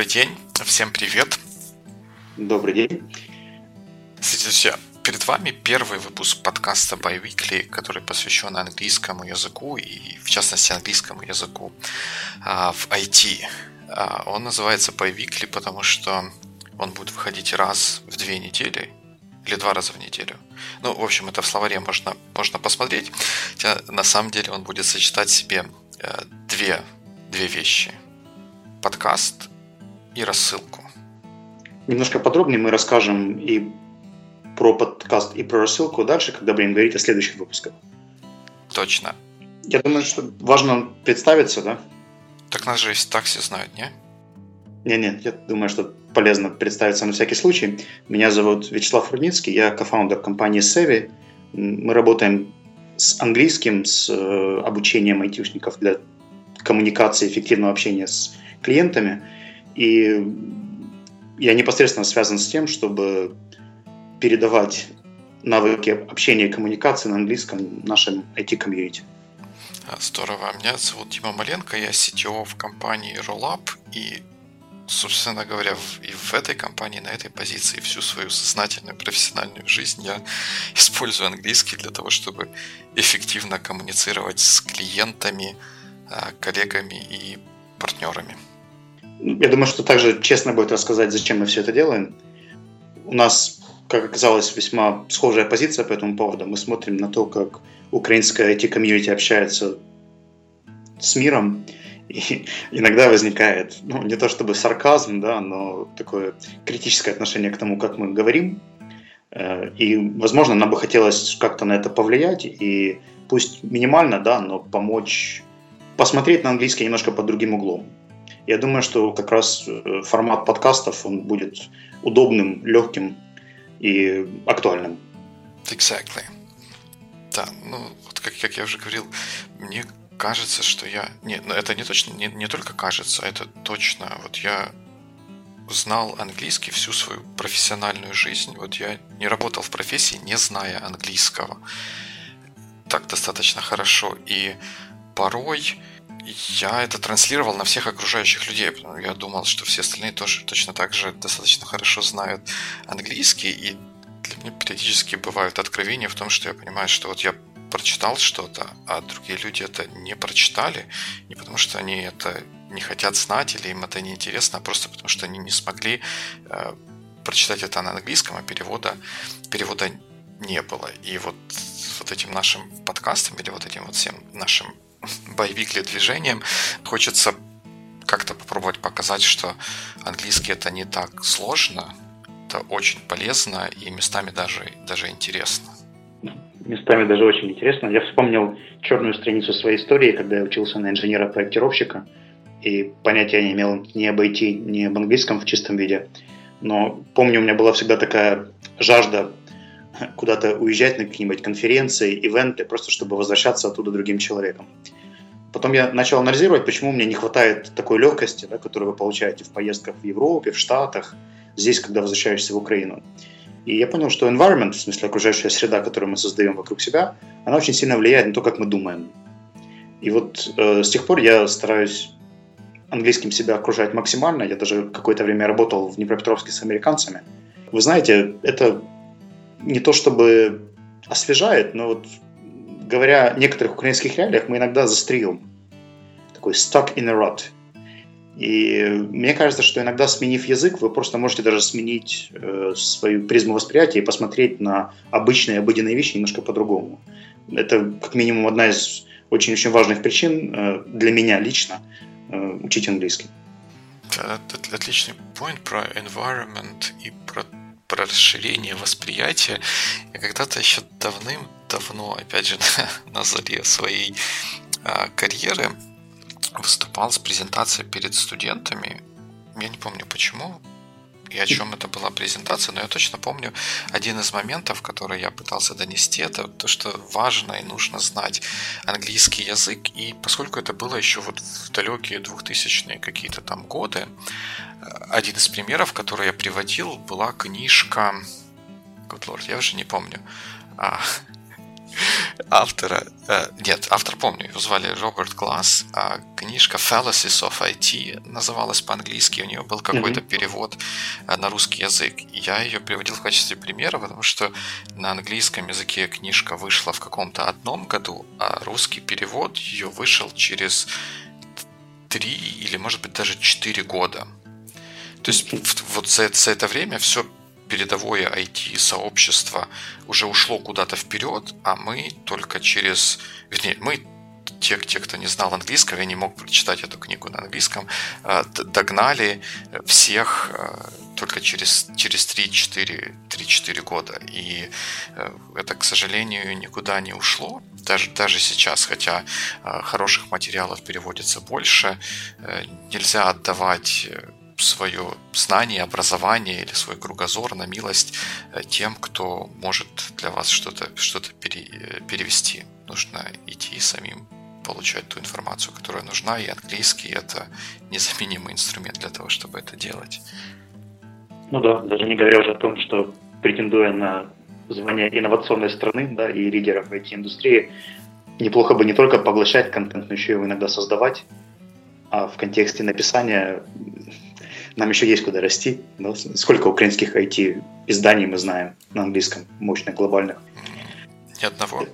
Добрый день, всем привет. Добрый день. Друзья, перед вами первый выпуск подкаста By Weekly, который посвящен английскому языку и, в частности, английскому языку а, в IT. А, он называется By Weekly, потому что он будет выходить раз в две недели или два раза в неделю. Ну, в общем, это в словаре можно, можно посмотреть. Хотя, на самом деле он будет сочетать в себе э, две, две вещи. Подкаст и рассылку. Немножко подробнее мы расскажем и про подкаст, и про рассылку дальше, когда будем говорить о следующих выпусках. Точно. Я думаю, что важно представиться, да? Так нас же и так все знают, не? Не, нет, я думаю, что полезно представиться на всякий случай. Меня зовут Вячеслав Рудницкий, я кофаундер компании Sevi. Мы работаем с английским, с э, обучением айтишников для коммуникации, эффективного общения с клиентами. И я непосредственно связан с тем, чтобы передавать навыки общения и коммуникации на английском нашим IT-комьюнити. Здорово. Меня зовут Дима Маленко, я CTO в компании Rollup, и, собственно говоря, и в этой компании, на этой позиции всю свою сознательную профессиональную жизнь я использую английский для того, чтобы эффективно коммуницировать с клиентами, а, коллегами и партнерами. Я думаю, что также честно будет рассказать, зачем мы все это делаем. У нас, как оказалось, весьма схожая позиция по этому поводу. Мы смотрим на то, как украинская IT-комьюнити общается с миром, и иногда возникает, ну, не то чтобы сарказм, да, но такое критическое отношение к тому, как мы говорим. Э, и, возможно, нам бы хотелось как-то на это повлиять, и пусть минимально, да, но помочь посмотреть на английский немножко под другим углом. Я думаю, что как раз э, формат подкастов он будет удобным, легким и актуальным. Exactly. Да, ну, вот как, как я уже говорил, мне кажется, что я... Нет, ну это не точно, не, не только кажется, это точно. Вот я знал английский всю свою профессиональную жизнь. Вот я не работал в профессии, не зная английского так достаточно хорошо. И порой я это транслировал на всех окружающих людей. Я думал, что все остальные тоже точно так же достаточно хорошо знают английский. И для меня периодически бывают откровения в том, что я понимаю, что вот я прочитал что-то, а другие люди это не прочитали, не потому что они это не хотят знать или им это не интересно, а просто потому что они не смогли э, прочитать это на английском, а перевода, перевода не было. И вот, вот этим нашим подкастом или вот этим вот всем нашим боевикли движением. Хочется как-то попробовать показать, что английский это не так сложно, это очень полезно и местами даже, даже интересно. Местами даже очень интересно. Я вспомнил черную страницу своей истории, когда я учился на инженера-проектировщика, и понятия не имел ни об IT, ни об английском в чистом виде. Но помню, у меня была всегда такая жажда куда-то уезжать на какие-нибудь конференции, ивенты, просто чтобы возвращаться оттуда другим человеком. Потом я начал анализировать, почему мне не хватает такой легкости, да, которую вы получаете в поездках в Европе, в Штатах, здесь, когда возвращаешься в Украину. И я понял, что environment, в смысле окружающая среда, которую мы создаем вокруг себя, она очень сильно влияет на то, как мы думаем. И вот э, с тех пор я стараюсь английским себя окружать максимально. Я даже какое-то время работал в Днепропетровске с американцами. Вы знаете, это не то чтобы освежает, но вот говоря о некоторых украинских реалиях, мы иногда застряем. Такой stuck in a rut. И мне кажется, что иногда, сменив язык, вы просто можете даже сменить э, свою призму восприятия и посмотреть на обычные, обыденные вещи немножко по-другому. Это, как минимум, одна из очень-очень важных причин э, для меня лично э, учить английский. Отличный point про environment и про про расширение восприятия. Я когда-то еще давным-давно, опять же, на, на заре своей а, карьеры выступал с презентацией перед студентами. Я не помню почему, и о чем это была презентация, но я точно помню один из моментов, который я пытался донести, это то, что важно и нужно знать английский язык. И поскольку это было еще вот в далекие 2000-е какие-то там годы, э, один из примеров, который я приводил, была книжка... Good Lord, я уже не помню. А, автора, э, нет, автор помню, его звали Роберт Глаз, а книжка Fallacies of IT называлась по-английски, у нее был какой-то mm-hmm. перевод э, на русский язык. Я ее приводил в качестве примера, потому что на английском языке книжка вышла в каком-то одном году, а русский перевод ее вышел через три или, может быть, даже четыре года. То есть вот за, за это время все передовое IT-сообщество уже ушло куда-то вперед, а мы только через... Вернее, мы те, те, кто не знал английского, я не мог прочитать эту книгу на английском, э, догнали всех э, только через, через 3-4, года. И э, это, к сожалению, никуда не ушло. Даже, даже сейчас, хотя хороших материалов переводится больше, нельзя отдавать свое знание, образование или свой кругозор на милость э, тем, кто может для вас что-то что пере, перевести. Нужно идти самим получать ту информацию, которая нужна, и английский — это незаменимый инструмент для того, чтобы это делать. Ну да, даже не говоря уже о том, что претендуя на звание инновационной страны да, и лидера в IT-индустрии, неплохо бы не только поглощать контент, но еще его иногда создавать, а в контексте написания нам еще есть куда расти. Да? Сколько украинских IT-изданий мы знаем на английском, мощных, глобальных? Ни одного.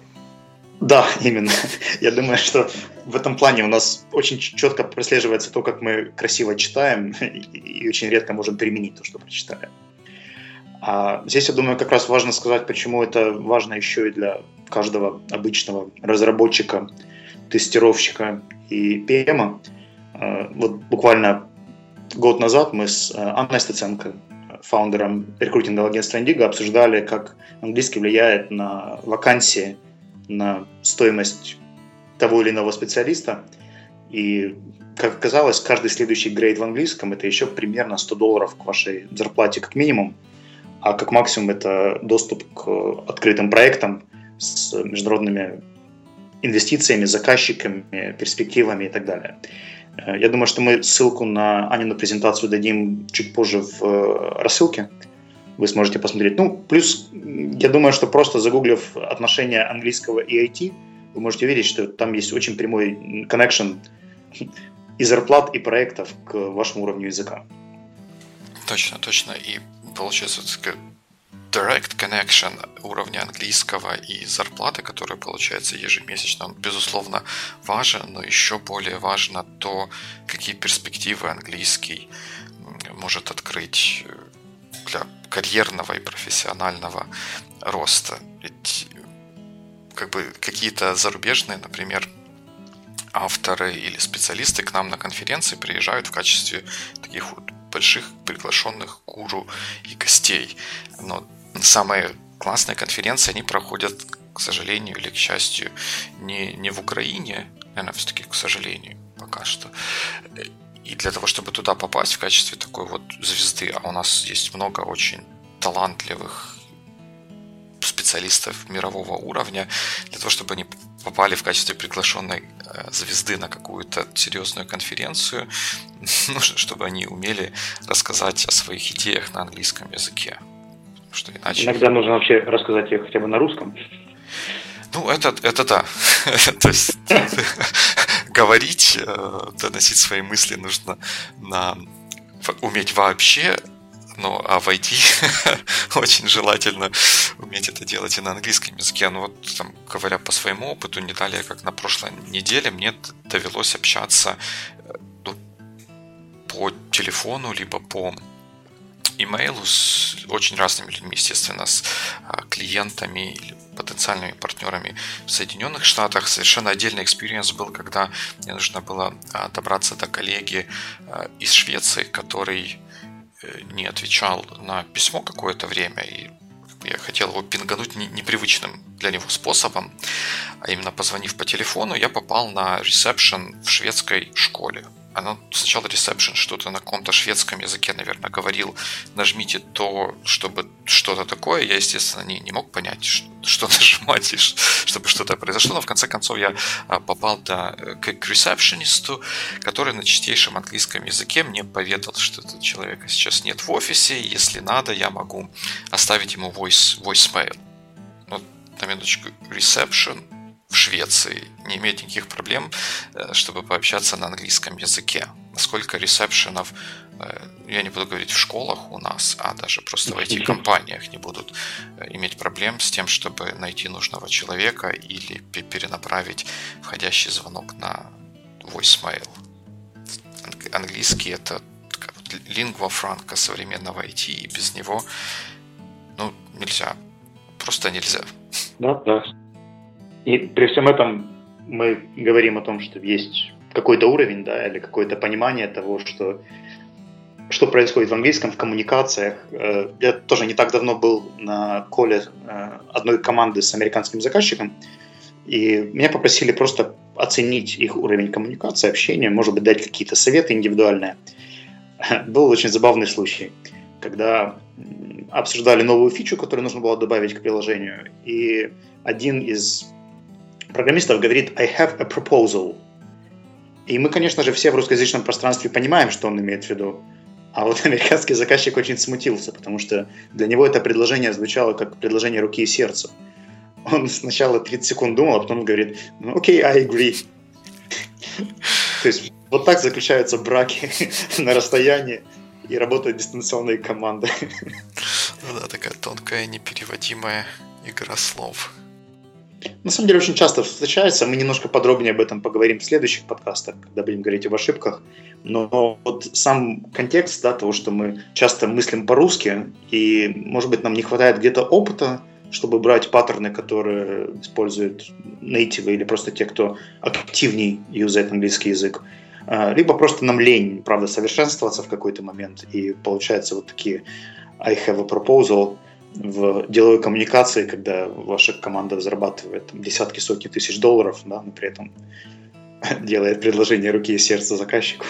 Да, именно. Я думаю, что в этом плане у нас очень четко прослеживается то, как мы красиво читаем и очень редко можем применить то, что прочитали. А здесь, я думаю, как раз важно сказать, почему это важно еще и для каждого обычного разработчика, тестировщика и ПМа. А, вот буквально год назад мы с э, Анной Стеценко, фаундером рекрутингового агентства Indigo, обсуждали, как английский влияет на вакансии, на стоимость того или иного специалиста. И, как оказалось, каждый следующий грейд в английском – это еще примерно 100 долларов к вашей зарплате как минимум, а как максимум это доступ к открытым проектам с международными инвестициями, заказчиками, перспективами и так далее. Э, я думаю, что мы ссылку на Анину презентацию дадим чуть позже в э, рассылке. Вы сможете посмотреть. Ну, плюс, я думаю, что просто загуглив отношения английского и IT, вы можете увидеть, что там есть очень прямой connection и зарплат, и проектов к вашему уровню языка. Точно, точно. И получается, direct connection уровня английского и зарплаты, которая получается ежемесячно, он, безусловно, важен, но еще более важно то, какие перспективы английский может открыть э, для карьерного и профессионального роста. Ведь как бы какие-то зарубежные, например, авторы или специалисты к нам на конференции приезжают в качестве таких вот больших приглашенных гуру и гостей. Но самые классные конференции, они проходят, к сожалению или к счастью, не, не в Украине, наверное, все-таки, к сожалению, пока что. И для того, чтобы туда попасть в качестве такой вот звезды, а у нас есть много очень талантливых специалистов мирового уровня, для того, чтобы они попали в качестве приглашенной э, звезды на какую-то серьезную конференцию, нужно, чтобы они умели рассказать о своих идеях на английском языке что иначе... Иногда нужно вообще рассказать ее хотя бы на русском. Ну, это, это да. То есть говорить, э, доносить свои мысли нужно на уметь вообще, ну, а в IT очень желательно уметь это делать и на английском языке. Ну, вот, там, говоря по своему опыту, не далее, как на прошлой неделе, мне довелось общаться э, ну, по телефону, либо по имейлу с очень разными людьми, естественно, с а, клиентами или потенциальными партнерами в Соединенных Штатах. Совершенно отдельный experience был, когда мне нужно было а, добраться до коллеги а, из Швеции, который э, не отвечал на письмо какое-то время, и я хотел его пингануть непривычным для него способом, а именно позвонив по телефону, я попал на ресепшн в шведской школе она сначала ресепшн что-то на каком-то шведском языке, наверное, говорил, нажмите то, чтобы что-то такое. Я, естественно, не, не мог понять, что, что нажимать, чтобы что-то произошло. Но в конце концов я а, попал до, э, к, к ресепшенисту, который на чистейшем английском языке мне поведал, что этого человека сейчас нет в офисе, и если надо, я могу оставить ему voice, voicemail. Ну, на минуточку, reception, Швеции не имеет никаких проблем, э, чтобы пообщаться на английском языке. Сколько ресепшенов, э, я не буду говорить в школах у нас, а даже просто в IT-компаниях не будут э, иметь проблем с тем, чтобы найти нужного человека или перенаправить входящий звонок на voicemail. Английский это лингва франка современного IT, и без него ну, нельзя. Просто нельзя. Да, да. И при всем этом мы говорим о том, что есть какой-то уровень, да, или какое-то понимание того, что что происходит в английском, в коммуникациях. Э, я тоже не так давно был на коле э, одной команды с американским заказчиком, и меня попросили просто оценить их уровень коммуникации, общения, может быть, дать какие-то советы индивидуальные. Был очень забавный случай, когда обсуждали новую фичу, которую нужно было добавить к приложению, и один из программистов говорит «I have a proposal». И мы, конечно же, все в русскоязычном пространстве понимаем, что он имеет в виду. А вот американский заказчик очень смутился, потому что для него это предложение звучало как предложение руки и сердца. Он сначала 30 секунд думал, а потом говорит, ну окей, I agree. То есть вот так заключаются браки на расстоянии и работают дистанционные команды. Ну да, такая тонкая, непереводимая игра слов. На самом деле очень часто встречается. Мы немножко подробнее об этом поговорим в следующих подкастах, когда будем говорить об ошибках. Но вот сам контекст да, того, что мы часто мыслим по-русски, и, может быть, нам не хватает где-то опыта, чтобы брать паттерны, которые используют нейтивы или просто те, кто активней юзает английский язык. А, либо просто нам лень, правда, совершенствоваться в какой-то момент, и получается вот такие I have a proposal в деловой коммуникации, когда ваша команда зарабатывает десятки, сотни тысяч долларов, да, но при этом делает предложение руки и сердца заказчику.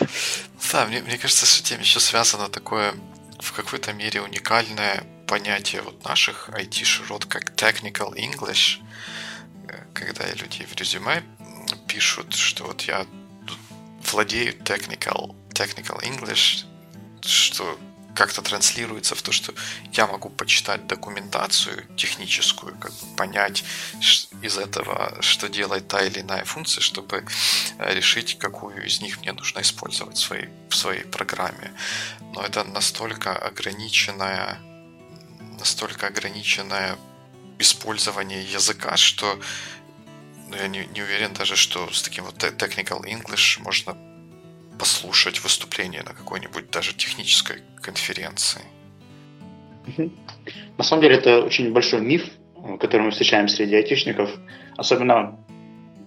Да, мне, мне кажется, с этим еще связано такое в какой-то мере уникальное понятие вот наших IT-широт, как technical English, э, когда люди в резюме пишут, что вот я владею technical, technical English, что как-то транслируется в то, что я могу почитать документацию техническую, как бы понять из этого, что делает та или иная функция, чтобы э, решить, какую из них мне нужно использовать в своей, в своей программе. Но это настолько ограниченное, настолько ограниченное использование языка, что ну, я не, не уверен даже, что с таким вот technical English можно послушать выступление на какой-нибудь даже технической конференции. На самом деле это очень большой миф, который мы встречаем среди айтишников. Особенно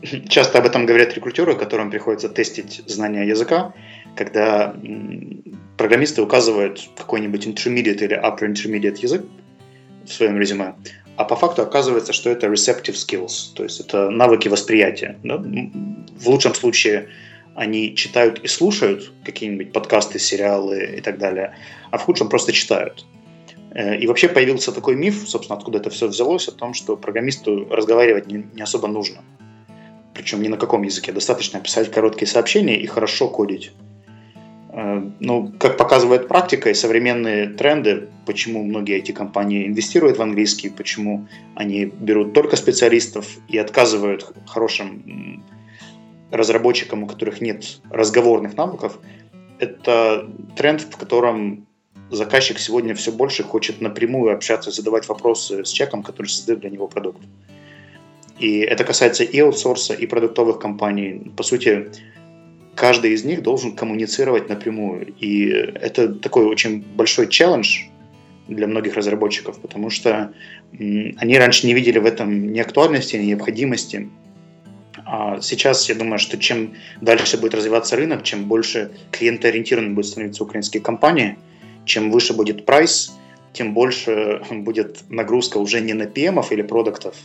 часто об этом говорят рекрутеры, которым приходится тестить знания языка, когда программисты указывают какой-нибудь intermediate или upper intermediate язык в своем резюме, а по факту оказывается, что это receptive skills, то есть это навыки восприятия. Да? В лучшем случае они читают и слушают какие-нибудь подкасты, сериалы и так далее, а в худшем просто читают. Э, и вообще появился такой миф, собственно, откуда это все взялось, о том, что программисту разговаривать не, не особо нужно. Причем ни на каком языке. Достаточно писать короткие сообщения и хорошо кодить. Э, ну, как показывает практика и современные тренды, почему многие эти компании инвестируют в английский, почему они берут только специалистов и отказывают хорошим разработчикам, у которых нет разговорных навыков, это тренд, в котором заказчик сегодня все больше хочет напрямую общаться, задавать вопросы с человеком, который создает для него продукт. И это касается и аутсорса, и продуктовых компаний. По сути, каждый из них должен коммуницировать напрямую. И это такой очень большой челлендж для многих разработчиков, потому что они раньше не видели в этом ни актуальности, ни необходимости. А сейчас я думаю, что чем дальше будет развиваться рынок, чем больше клиентоориентированными будут становиться украинские компании, чем выше будет прайс, тем больше будет нагрузка уже не на PM или продуктов,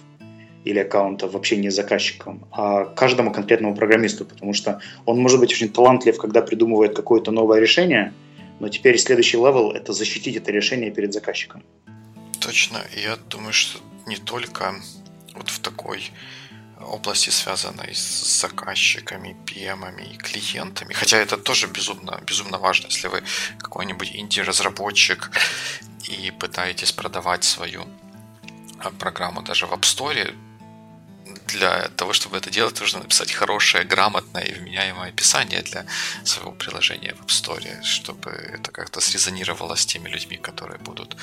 или аккаунтов в общении с заказчиком, а каждому конкретному программисту, потому что он может быть очень талантлив, когда придумывает какое-то новое решение, но теперь следующий левел – это защитить это решение перед заказчиком. Точно. Я думаю, что не только вот в такой области, связанной с заказчиками, PM и клиентами. Хотя это тоже безумно, безумно важно, если вы какой-нибудь инди-разработчик и пытаетесь продавать свою а, программу даже в App Store, для того, чтобы это делать, нужно написать хорошее, грамотное и вменяемое описание для своего приложения в App Store, чтобы это как-то срезонировало с теми людьми, которые будут,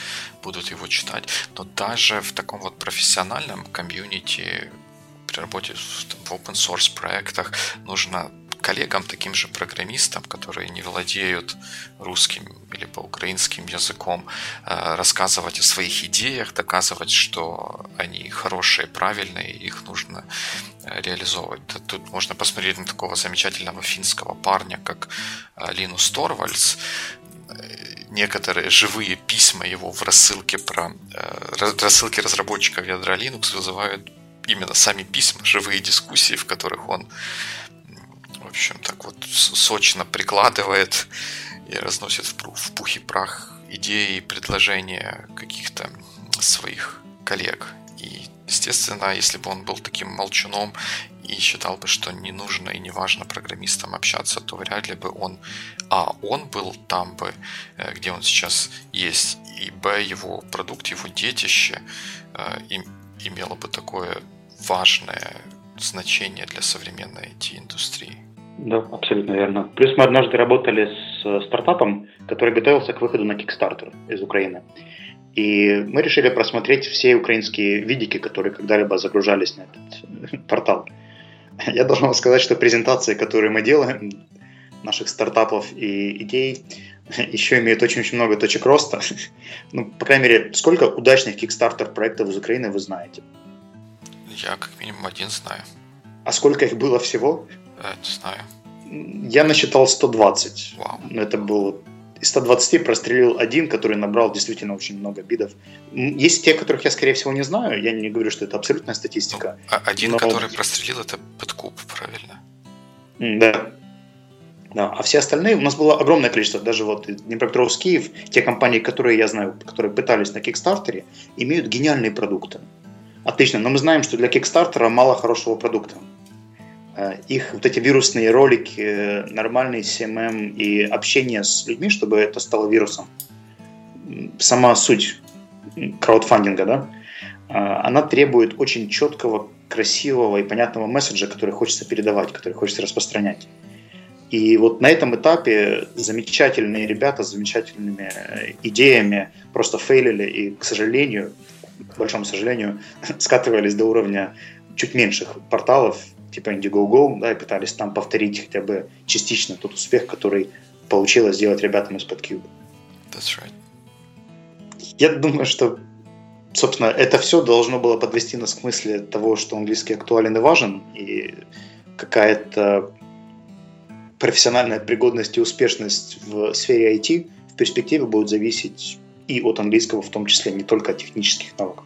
будут его читать. Но даже в таком вот профессиональном комьюнити при работе в open source проектах нужно коллегам, таким же программистам, которые не владеют русским или по-украинским языком, э, рассказывать о своих идеях, доказывать, что они хорошие, правильные, их нужно э, реализовывать. Тут можно посмотреть на такого замечательного финского парня, как э, Линус Торвальдс, некоторые живые письма его в рассылке про рассылке разработчиков ядра Linux вызывают именно сами письма, живые дискуссии, в которых он общем, так вот сочно прикладывает и разносит в пух и прах идеи, предложения каких-то своих коллег. И, естественно, если бы он был таким молчуном и считал бы, что не нужно и не важно программистам общаться, то вряд ли бы он, а, он был там бы, э, где он сейчас есть, и, б, его продукт, его детище э, им, имело бы такое важное значение для современной IT-индустрии. Да, абсолютно верно. Плюс мы однажды работали с э, стартапом, который готовился к выходу на Kickstarter из Украины. И мы решили просмотреть все украинские видики, которые когда-либо загружались на этот э, портал. Я должен вам сказать, что презентации, которые мы делаем, наших стартапов и идей, еще имеют очень-очень много точек роста. Ну, по крайней мере, сколько удачных Kickstarter проектов из Украины вы знаете? Я как минимум один знаю. А сколько их было всего? Э, не знаю. Я насчитал 120. Вау. Это было из 120 прострелил один, который набрал действительно очень много бидов. Есть те, которых я, скорее всего, не знаю. Я не говорю, что это абсолютная статистика. Ну, а один, но... который прострелил, это подкуп, правильно? Да. Да, а все остальные, у нас было огромное количество, даже вот Днепропетровск, Киев, те компании, которые я знаю, которые пытались на Кикстартере, имеют гениальные продукты. Отлично, но мы знаем, что для Кикстартера мало хорошего продукта. Э, их вот эти вирусные ролики, э, нормальный CMM и общение с людьми, чтобы это стало вирусом. Сама суть краудфандинга, да, э, она требует очень четкого, красивого и понятного месседжа, который хочется передавать, который хочется распространять. И вот на этом этапе замечательные ребята с замечательными идеями просто фейлили и, к сожалению, к большому сожалению, скатывались до уровня чуть меньших порталов, типа Indiegogo, да, и пытались там повторить хотя бы частично тот успех, который получилось сделать ребятам из PodCube. That's right. Я думаю, что, собственно, это все должно было подвести нас к мысли того, что английский актуален и важен, и какая-то профессиональная пригодность и успешность в сфере IT в перспективе будет зависеть и от английского в том числе, не только от технических навыков.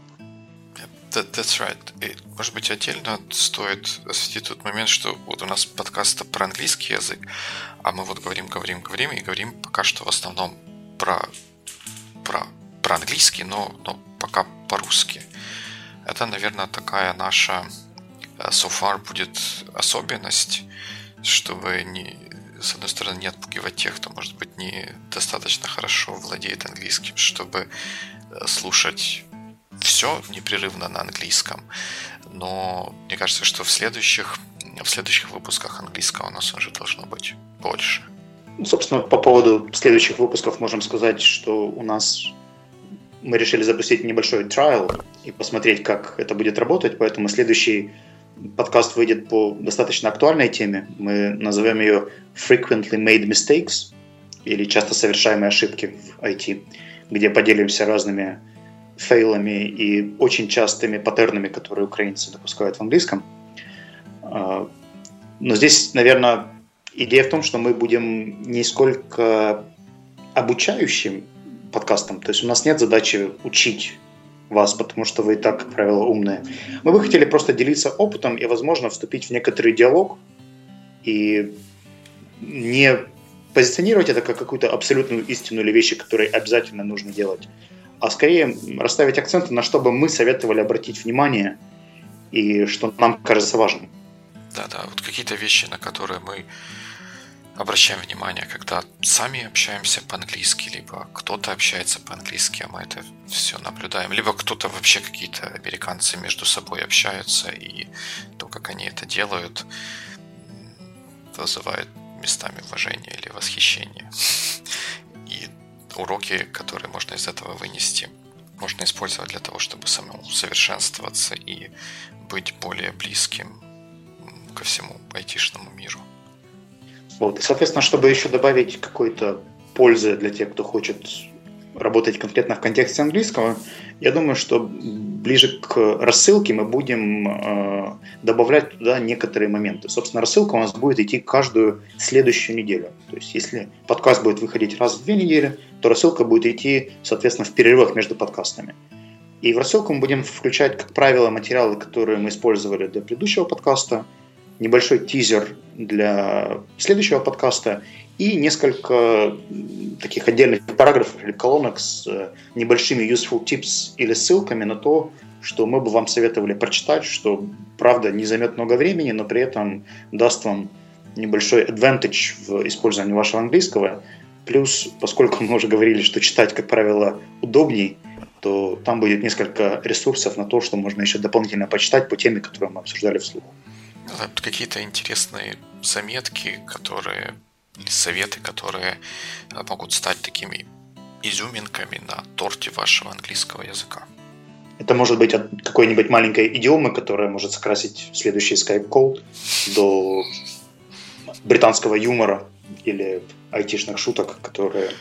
That, that's right. И, может быть, отдельно стоит осветить тот момент, что вот у нас подкаст про английский язык, а мы вот говорим, говорим, говорим и говорим пока что в основном про, про, про английский, но, но пока по-русски. Это, наверное, такая наша э, so far будет особенность, чтобы не, с одной стороны, не отпугивать тех, кто, может быть, не достаточно хорошо владеет английским, чтобы э, слушать все непрерывно на английском, но мне кажется, что в следующих, в следующих выпусках английского у нас уже должно быть больше. Ну, собственно, по поводу следующих выпусков можем сказать, что у нас мы решили запустить небольшой трайл и посмотреть, как это будет работать, поэтому следующий подкаст выйдет по достаточно актуальной теме. Мы назовем ее Frequently Made Mistakes или часто совершаемые ошибки в IT, где поделимся разными фейлами и очень частыми паттернами, которые украинцы допускают в английском. А, но здесь, наверное, идея в том, что мы будем не сколько обучающим подкастом, то есть у нас нет задачи учить вас, потому что вы и так, как правило, умные. Мы бы хотели просто делиться опытом и, возможно, вступить в некоторый диалог и не позиционировать это как какую-то абсолютную истину или вещи, которые обязательно нужно делать, а скорее расставить акценты на что бы мы советовали обратить внимание и что нам кажется важным. Да-да, вот какие-то вещи, на которые мы обращаем внимание, когда сами общаемся по-английски, либо кто-то общается по-английски, а мы это все наблюдаем, либо кто-то вообще какие-то американцы между собой общаются, и то, как они это делают, вызывает местами уважение или восхищение. И уроки, которые можно из этого вынести, можно использовать для того, чтобы самому совершенствоваться и быть более близким ко всему айтишному миру. Вот. И, соответственно, чтобы еще добавить какой-то пользы для тех, кто хочет работать конкретно в контексте английского, я думаю, что ближе к рассылке мы будем э, добавлять туда некоторые моменты. Собственно, рассылка у нас будет идти каждую следующую неделю. То есть, если подкаст будет выходить раз в две недели, то рассылка будет идти, соответственно, в перерывах между подкастами. И в рассылку мы будем включать, как правило, материалы, которые мы использовали для предыдущего подкаста, небольшой тизер для следующего подкаста и несколько таких отдельных параграфов или колонок с э, небольшими useful tips или ссылками на то, что мы бы вам советовали прочитать, что, правда, не займет много времени, но при этом даст вам небольшой advantage в использовании вашего английского. Плюс, поскольку мы уже говорили, что читать, как правило, удобней, то там будет несколько ресурсов на то, что можно еще дополнительно почитать по теме, которую мы обсуждали вслух какие-то интересные заметки, которые или советы, которые э, могут стать такими изюминками на торте вашего английского языка. Это может быть от какой-нибудь маленькой идиомы, которая может скрасить следующий скайп-кол до британского юмора или айтишных шуток, которые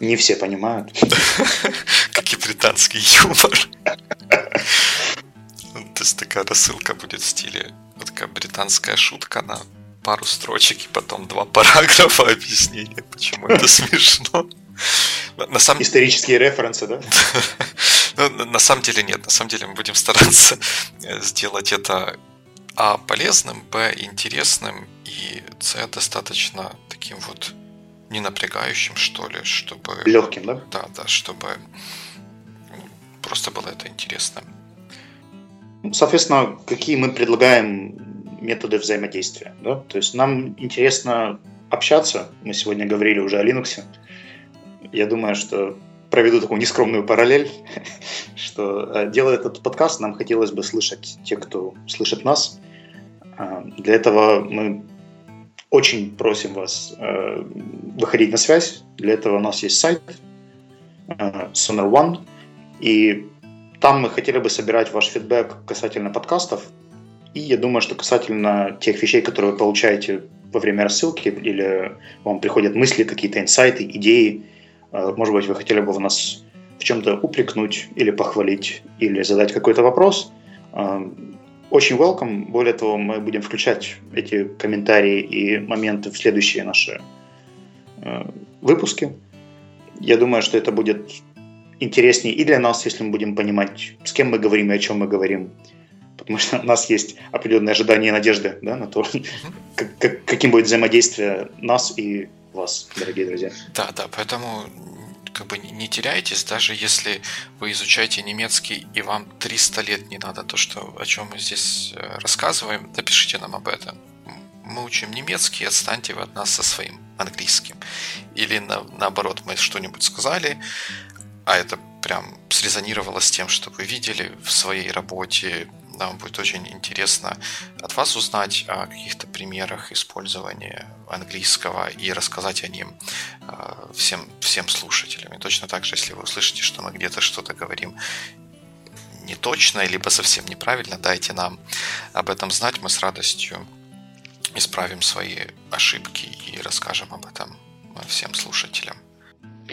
не все понимают. Как и британский юмор. Есть такая рассылка будет в стиле такая британская шутка на пару строчек и потом два параграфа объяснения, почему это смешно. На самом... Исторические референсы, да? ну, на самом деле нет. На самом деле мы будем стараться э, сделать это а полезным, б интересным и с достаточно таким вот не напрягающим, что ли, чтобы... Легким, да? Да, да, чтобы просто было это интересно. Соответственно, какие мы предлагаем методы взаимодействия. Да? То есть нам интересно общаться. Мы сегодня говорили уже о Linux. Я думаю, что проведу такую нескромную параллель, что э, делая этот подкаст, нам хотелось бы слышать те, кто слышит нас. А, для этого мы очень просим вас э, выходить на связь. Для этого у нас есть сайт э, Sonar One, и там мы хотели бы собирать ваш фидбэк касательно подкастов. И я думаю, что касательно тех вещей, которые вы получаете во время рассылки, или вам приходят мысли, какие-то инсайты, идеи, э, может быть, вы хотели бы в нас в чем-то упрекнуть или похвалить, или задать какой-то вопрос, э, очень welcome. Более того, мы будем включать эти комментарии и моменты в следующие наши э, выпуски. Я думаю, что это будет интереснее и для нас, если мы будем понимать, с кем мы говорим и о чем мы говорим. Потому что у нас есть определенные ожидания и надежды да, на то, как, как, каким будет взаимодействие нас и вас, дорогие друзья. Да, да, поэтому как бы не теряйтесь, даже если вы изучаете немецкий и вам 300 лет не надо то, что, о чем мы здесь э, рассказываем, напишите нам об этом. Мы учим немецкий, отстаньте вы от нас со своим английским. Или на, наоборот, мы что-нибудь сказали, а это прям срезонировало с тем, что вы видели в своей работе. Нам будет очень интересно от вас узнать о каких-то примерах использования английского и рассказать о ним а, всем, всем слушателям. И точно так же, если вы услышите, что мы где-то что-то говорим не точно, либо совсем неправильно, дайте нам об этом знать. Мы с радостью исправим свои ошибки и расскажем об этом всем слушателям.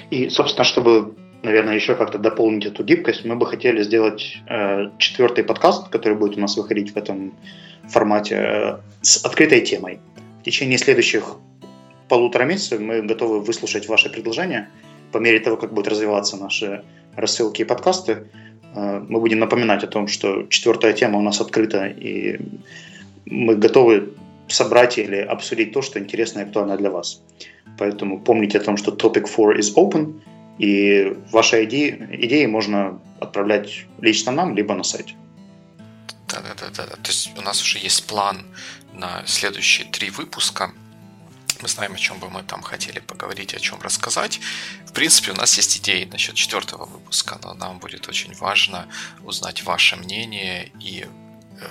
И, собственно, чтобы наверное, еще как-то дополнить эту гибкость, мы бы хотели сделать э, четвертый подкаст, который будет у нас выходить в этом формате, э, с открытой темой. В течение следующих полутора месяцев мы готовы выслушать ваши предложения. По мере того, как будут развиваться наши рассылки и подкасты, э, мы будем напоминать о том, что четвертая тема у нас открыта, и мы готовы собрать или обсудить то, что интересно и актуально для вас. Поэтому помните о том, что topic 4 is open – и ваши идеи, идеи можно отправлять лично нам, либо на сайте. Да-да-да. То есть у нас уже есть план на следующие три выпуска. Мы знаем, о чем бы мы там хотели поговорить, о чем рассказать. В принципе, у нас есть идеи насчет четвертого выпуска, но нам будет очень важно узнать ваше мнение и э,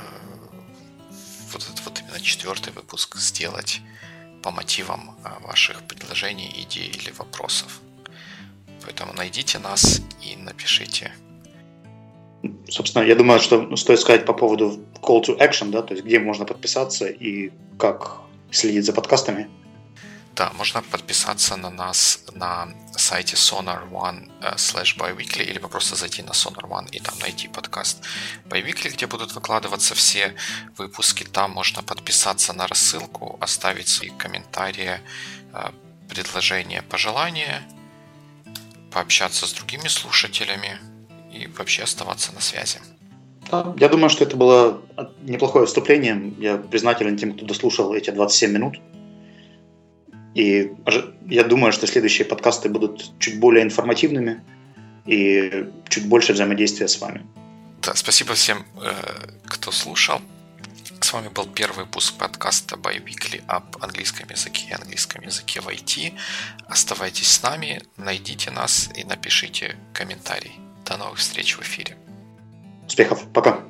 вот этот вот именно четвертый выпуск сделать по мотивам э, ваших предложений, идей или вопросов. Поэтому найдите нас и напишите. Собственно, я думаю, что стоит сказать по поводу call to action, да, то есть где можно подписаться и как следить за подкастами. Да, можно подписаться на нас на сайте Sonar One э, slash biweekly или просто зайти на Sonar One и там найти подкаст biweekly, где будут выкладываться все выпуски. Там можно подписаться на рассылку, оставить свои комментарии, э, предложения, пожелания, пообщаться с другими слушателями и вообще оставаться на связи. я думаю, что это было неплохое вступление. Я признателен тем, кто дослушал эти 27 минут. И я думаю, что следующие подкасты будут чуть более информативными и чуть больше взаимодействия с вами. Да, спасибо всем, э, кто слушал. Вами был первый выпуск подкаста by Weekly об английском языке и английском языке в IT. Оставайтесь с нами, найдите нас и напишите комментарий. До новых встреч в эфире. Успехов. Пока.